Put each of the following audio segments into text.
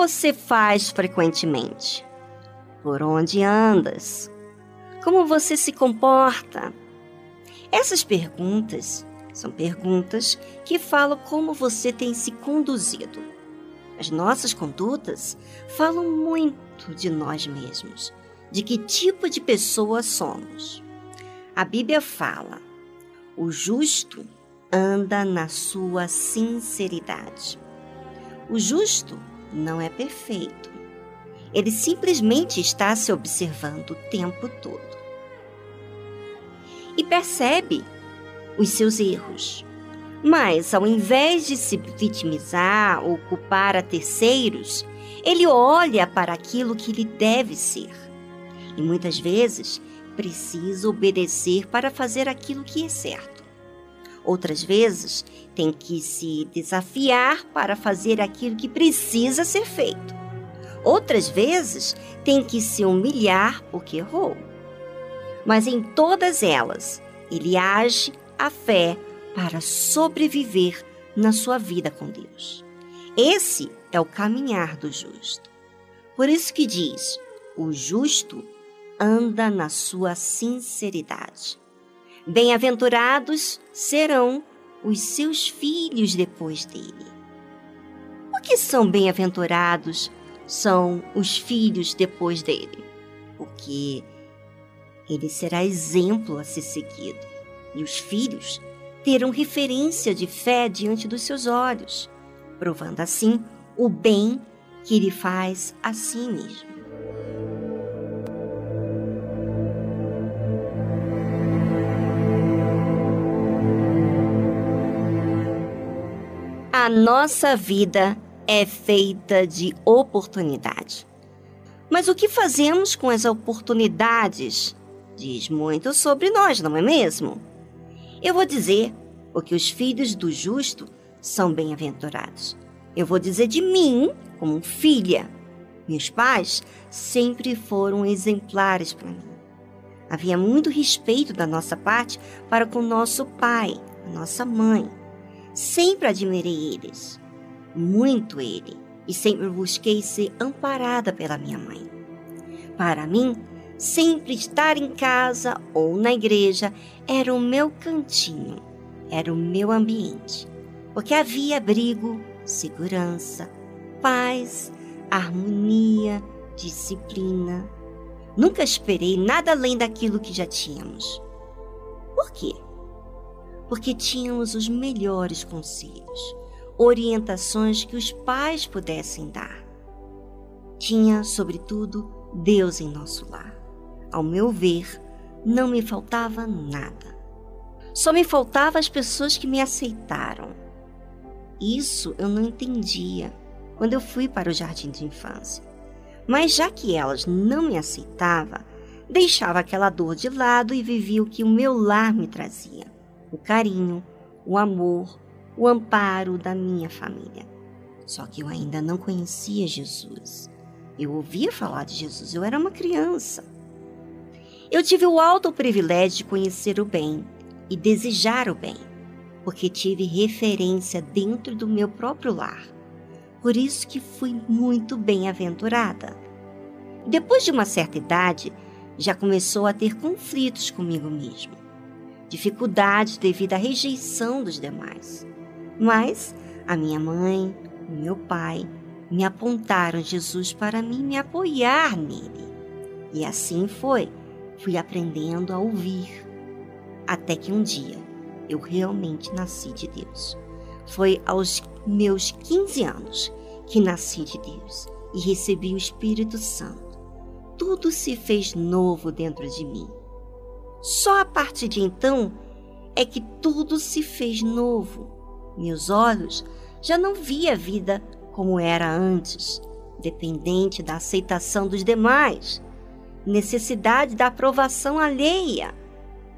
você faz frequentemente? Por onde andas? Como você se comporta? Essas perguntas são perguntas que falam como você tem se conduzido. As nossas condutas falam muito de nós mesmos, de que tipo de pessoa somos. A Bíblia fala: o justo anda na sua sinceridade. O justo não é perfeito. Ele simplesmente está se observando o tempo todo. E percebe os seus erros. Mas, ao invés de se vitimizar ou culpar a terceiros, ele olha para aquilo que lhe deve ser. E muitas vezes precisa obedecer para fazer aquilo que é certo. Outras vezes tem que se desafiar para fazer aquilo que precisa ser feito. Outras vezes tem que se humilhar porque errou. Mas em todas elas, ele age a fé para sobreviver na sua vida com Deus. Esse é o caminhar do justo. Por isso que diz: o justo anda na sua sinceridade. Bem-aventurados serão os seus filhos depois dele. O que são bem-aventurados são os filhos depois dele? Porque ele será exemplo a ser seguido, e os filhos terão referência de fé diante dos seus olhos, provando assim o bem que ele faz a si mesmo. Nossa vida é feita de oportunidade. Mas o que fazemos com as oportunidades diz muito sobre nós, não é mesmo? Eu vou dizer, porque os filhos do justo são bem-aventurados. Eu vou dizer de mim, como filha. Meus pais sempre foram exemplares para mim. Havia muito respeito da nossa parte para com nosso pai, nossa mãe. Sempre admirei eles, muito ele, e sempre busquei ser amparada pela minha mãe. Para mim, sempre estar em casa ou na igreja era o meu cantinho, era o meu ambiente, porque havia abrigo, segurança, paz, harmonia, disciplina. Nunca esperei nada além daquilo que já tínhamos. Por quê? Porque tínhamos os melhores conselhos, orientações que os pais pudessem dar. Tinha, sobretudo, Deus em nosso lar. Ao meu ver, não me faltava nada. Só me faltava as pessoas que me aceitaram. Isso eu não entendia quando eu fui para o jardim de infância. Mas já que elas não me aceitavam, deixava aquela dor de lado e vivia o que o meu lar me trazia o carinho, o amor, o amparo da minha família. Só que eu ainda não conhecia Jesus. Eu ouvia falar de Jesus, eu era uma criança. Eu tive o alto privilégio de conhecer o bem e desejar o bem, porque tive referência dentro do meu próprio lar. Por isso que fui muito bem-aventurada. Depois de uma certa idade, já começou a ter conflitos comigo mesmo dificuldades devido à rejeição dos demais. Mas a minha mãe e meu pai me apontaram Jesus para mim me apoiar nele. E assim foi. Fui aprendendo a ouvir. Até que um dia eu realmente nasci de Deus. Foi aos meus 15 anos que nasci de Deus e recebi o Espírito Santo. Tudo se fez novo dentro de mim. Só a partir de então é que tudo se fez novo. Meus olhos já não via a vida como era antes, dependente da aceitação dos demais, necessidade da aprovação alheia.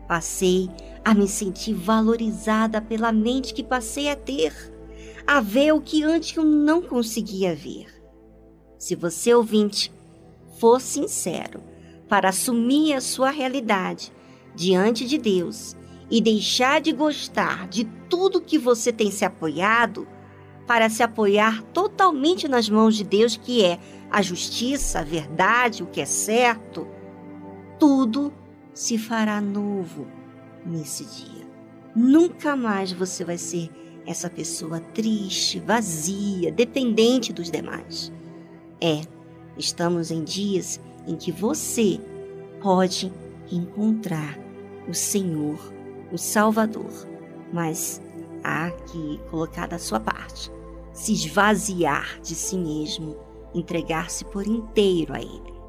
Passei a me sentir valorizada pela mente que passei a ter, a ver o que antes eu não conseguia ver. Se você ouvinte for sincero para assumir a sua realidade, diante de Deus e deixar de gostar de tudo que você tem se apoiado, para se apoiar totalmente nas mãos de Deus, que é a justiça, a verdade, o que é certo, tudo se fará novo nesse dia. Nunca mais você vai ser essa pessoa triste, vazia, dependente dos demais. É, estamos em dias em que você pode encontrar o Senhor, o Salvador, mas há que colocar da sua parte, se esvaziar de si mesmo, entregar-se por inteiro a Ele.